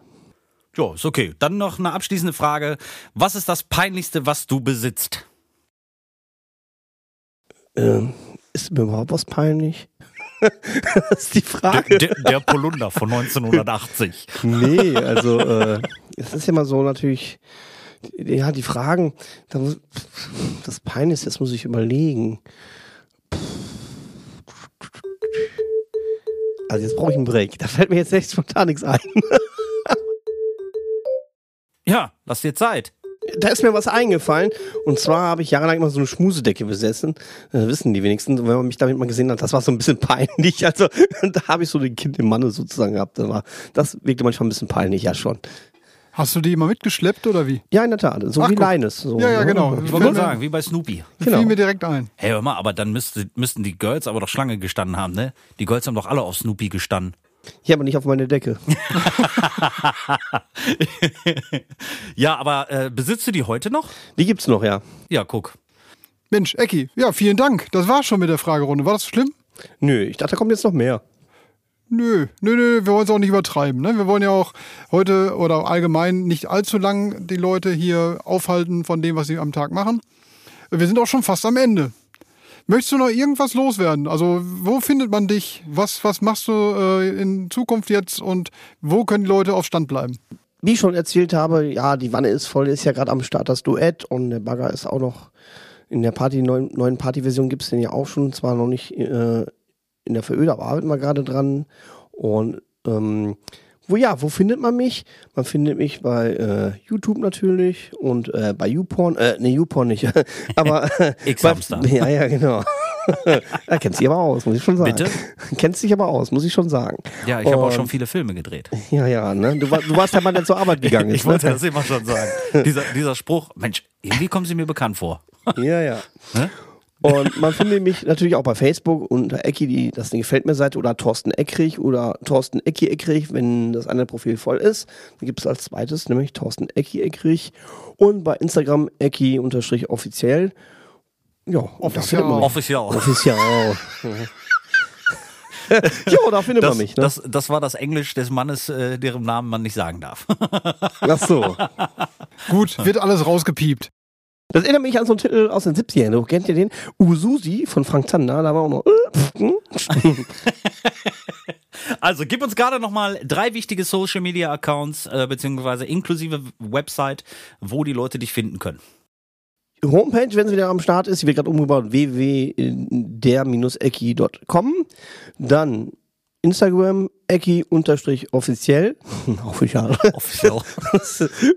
[SPEAKER 1] Ja, ist okay. Dann noch eine abschließende Frage. Was ist das Peinlichste, was du besitzt?
[SPEAKER 3] Ähm, ist mir überhaupt was peinlich? das ist die
[SPEAKER 1] Der,
[SPEAKER 3] Frage.
[SPEAKER 1] der, der Polunder von 1980.
[SPEAKER 3] Nee, also äh, es ist ja mal so natürlich, ja, die Fragen, das Peinlichste, das muss ich überlegen. Also jetzt brauche ich einen Break. Da fällt mir jetzt echt spontan nichts ein.
[SPEAKER 1] Lass dir Zeit.
[SPEAKER 3] Da ist mir was eingefallen. Und zwar habe ich jahrelang immer so eine Schmusedecke besessen. Das wissen die wenigsten. Und wenn man mich damit mal gesehen hat, das war so ein bisschen peinlich. Also da habe ich so den Kind im Manne sozusagen gehabt. Das, war, das wirkte manchmal ein bisschen peinlich, ja schon.
[SPEAKER 2] Hast du die immer mitgeschleppt oder wie?
[SPEAKER 3] Ja, in der Tat. So
[SPEAKER 2] Ach,
[SPEAKER 3] wie. Leines. So,
[SPEAKER 2] Ja, ja,
[SPEAKER 3] ne?
[SPEAKER 2] genau.
[SPEAKER 1] Ich wollte sagen, wie bei Snoopy.
[SPEAKER 3] Genau.
[SPEAKER 2] Fiel mir direkt ein.
[SPEAKER 1] Hey, hör mal, aber dann müsste, müssten die Girls aber doch Schlange gestanden haben, ne? Die Girls haben doch alle auf Snoopy gestanden.
[SPEAKER 3] Ja, aber nicht auf meine Decke.
[SPEAKER 1] Ja, aber äh, besitzt du die heute noch?
[SPEAKER 3] Die gibt's noch, ja.
[SPEAKER 1] Ja, guck.
[SPEAKER 2] Mensch, Ecki, ja, vielen Dank. Das war schon mit der Fragerunde. War das schlimm?
[SPEAKER 3] Nö, ich dachte, da kommt jetzt noch mehr.
[SPEAKER 2] Nö, nö, nö, wir wollen es auch nicht übertreiben. Ne? Wir wollen ja auch heute oder allgemein nicht allzu lang die Leute hier aufhalten von dem, was sie am Tag machen. Wir sind auch schon fast am Ende. Möchtest du noch irgendwas loswerden? Also, wo findet man dich? Was, was machst du äh, in Zukunft jetzt und wo können die Leute auf Stand bleiben?
[SPEAKER 3] Wie ich schon erzählt habe, ja, die Wanne ist voll, ist ja gerade am Start das Duett und der Bagger ist auch noch in der Party, neuen, neuen Partyversion gibt's den ja auch schon, zwar noch nicht äh, in der Veröde, aber arbeiten wir gerade dran. Und ähm, wo ja, wo findet man mich? Man findet mich bei äh, YouTube natürlich und äh, bei YouPorn, äh, ne, YouPorn nicht, aber äh,
[SPEAKER 1] X-Hamster.
[SPEAKER 3] Ja, ja, genau. er kennt sich aber aus, muss ich schon sagen.
[SPEAKER 1] Bitte?
[SPEAKER 3] Kennt sich aber aus, muss ich schon sagen.
[SPEAKER 1] Ja, ich habe auch schon viele Filme gedreht.
[SPEAKER 3] Ja, ja, ne? Du, war, du warst der Mann, der zur Arbeit gegangen ist.
[SPEAKER 1] Ich wollte
[SPEAKER 3] ne?
[SPEAKER 1] das immer schon sagen. Dieser, dieser Spruch, Mensch, irgendwie kommen sie mir bekannt vor.
[SPEAKER 3] Ja, ja.
[SPEAKER 1] Ne?
[SPEAKER 3] Und man findet mich natürlich auch bei Facebook unter Ecki, die das gefällt mir Seite oder Thorsten Eckrich oder Thorsten Ecki Eckrich, wenn das eine Profil voll ist. Dann gibt es als zweites nämlich Thorsten Ecki Eckrich und bei Instagram Ecki unterstrich offiziell. Ja, mich.
[SPEAKER 1] Offiziell.
[SPEAKER 3] Offiziell. jo, da findet
[SPEAKER 1] Das,
[SPEAKER 3] man mich. Ne?
[SPEAKER 1] das, das war das Englisch des Mannes, äh, deren Namen man nicht sagen darf.
[SPEAKER 3] Ach so.
[SPEAKER 2] Gut, wird alles rausgepiept.
[SPEAKER 3] Das erinnert mich an so einen Titel aus den 70ern. Du kennt ihr den? Ususi von Frank Zander. Da war auch noch. äh, hm?
[SPEAKER 1] Also gib uns gerade nochmal drei wichtige Social Media Accounts, äh, beziehungsweise inklusive Website, wo die Leute dich finden können.
[SPEAKER 3] Homepage, wenn sie wieder am Start ist, die wird gerade umgebaut, www.der-ecki.com. Dann Instagram, Ecki-offiziell. Official.
[SPEAKER 1] Official.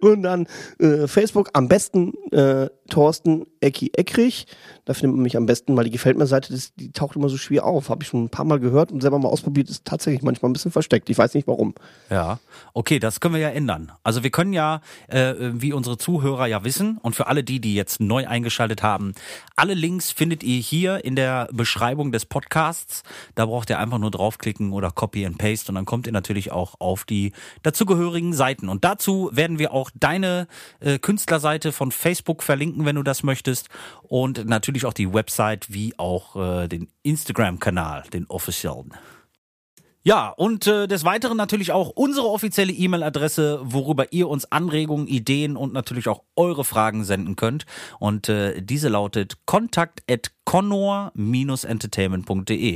[SPEAKER 3] Und dann äh, Facebook, am besten äh, Thorsten Ecki Eckrich. Da findet man mich am besten, weil die gefällt mir Seite, das, die taucht immer so schwer auf. Habe ich schon ein paar Mal gehört und selber mal ausprobiert, ist tatsächlich manchmal ein bisschen versteckt. Ich weiß nicht warum.
[SPEAKER 1] Ja, okay, das können wir ja ändern. Also wir können ja, äh, wie unsere Zuhörer ja wissen, und für alle die, die jetzt neu eingeschaltet haben, alle Links findet ihr hier in der Beschreibung des Podcasts. Da braucht ihr einfach nur draufklicken oder Copy and Paste und dann kommt ihr natürlich auch auf die dazugehörigen Seiten. Und dazu werden wir auch deine äh, Künstlerseite von Facebook verlinken, wenn du das möchtest. Und natürlich auch die Website wie auch äh, den Instagram-Kanal, den officiellen. Ja, und äh, des Weiteren natürlich auch unsere offizielle E-Mail-Adresse, worüber ihr uns Anregungen, Ideen und natürlich auch eure Fragen senden könnt. Und äh, diese lautet kontakt at entertainmentde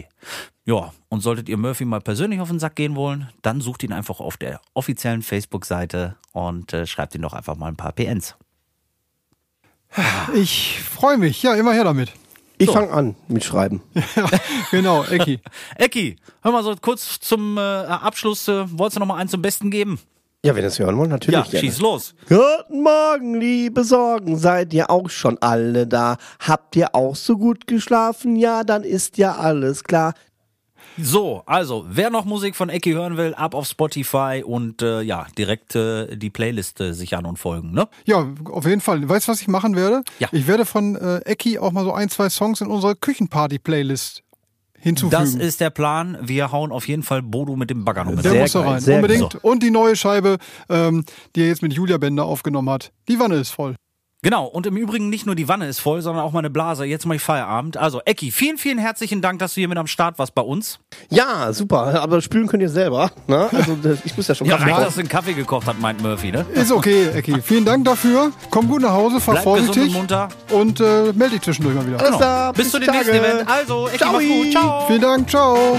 [SPEAKER 1] Ja, und solltet ihr Murphy mal persönlich auf den Sack gehen wollen, dann sucht ihn einfach auf der offiziellen Facebook-Seite und äh, schreibt ihn doch einfach mal ein paar PNs.
[SPEAKER 2] Ich freue mich. Ja, immer her damit.
[SPEAKER 3] Ich fange an mit Schreiben.
[SPEAKER 2] Genau, Ecki.
[SPEAKER 1] Ecki, hör mal so kurz zum äh, Abschluss, äh, wolltest du noch mal einen zum Besten geben?
[SPEAKER 3] Ja, wenn ihr es hören wollt, natürlich.
[SPEAKER 1] Ja,
[SPEAKER 3] gerne.
[SPEAKER 1] schieß los.
[SPEAKER 3] Guten Morgen, liebe Sorgen. Seid ihr auch schon alle da? Habt ihr auch so gut geschlafen? Ja, dann ist ja alles klar.
[SPEAKER 1] So, also, wer noch Musik von Ecki hören will, ab auf Spotify und äh, ja, direkt äh, die Playliste sichern und folgen, ne?
[SPEAKER 2] Ja, auf jeden Fall. Weißt du, was ich machen werde?
[SPEAKER 1] Ja.
[SPEAKER 2] Ich werde von äh, Ecki auch mal so ein, zwei Songs in unsere Küchenparty-Playlist hinzufügen.
[SPEAKER 1] Das ist der Plan. Wir hauen auf jeden Fall Bodo mit dem Bagger noch mit
[SPEAKER 2] der
[SPEAKER 3] Sehr
[SPEAKER 2] muss da rein.
[SPEAKER 3] sehr
[SPEAKER 2] Unbedingt.
[SPEAKER 1] geil.
[SPEAKER 2] Und die neue Scheibe, ähm, die er jetzt mit Julia Bender aufgenommen hat. Die Wanne ist voll.
[SPEAKER 1] Genau, und im Übrigen nicht nur die Wanne ist voll, sondern auch meine Blase. Jetzt mache ich Feierabend. Also, Ecki, vielen, vielen herzlichen Dank, dass du hier mit am Start warst bei uns.
[SPEAKER 3] Ja, super. Aber spülen könnt ihr selber. Ne? Also ich muss ja schon
[SPEAKER 1] Ja,
[SPEAKER 3] Kaffee
[SPEAKER 1] reicht, dass du einen Kaffee gekocht hat, meint Murphy, ne?
[SPEAKER 2] Ist okay, Ecki. Vielen Dank dafür. Komm gut nach Hause, fahr
[SPEAKER 1] Bleib gesund und
[SPEAKER 2] vorsichtig.
[SPEAKER 1] munter.
[SPEAKER 2] Und äh, melde dich zwischendurch mal wieder.
[SPEAKER 3] Alles klar,
[SPEAKER 1] Bis zu
[SPEAKER 3] bis
[SPEAKER 1] dem nächsten. Event. Also, Ecki, mach's gut. Ciao.
[SPEAKER 2] Vielen Dank, ciao.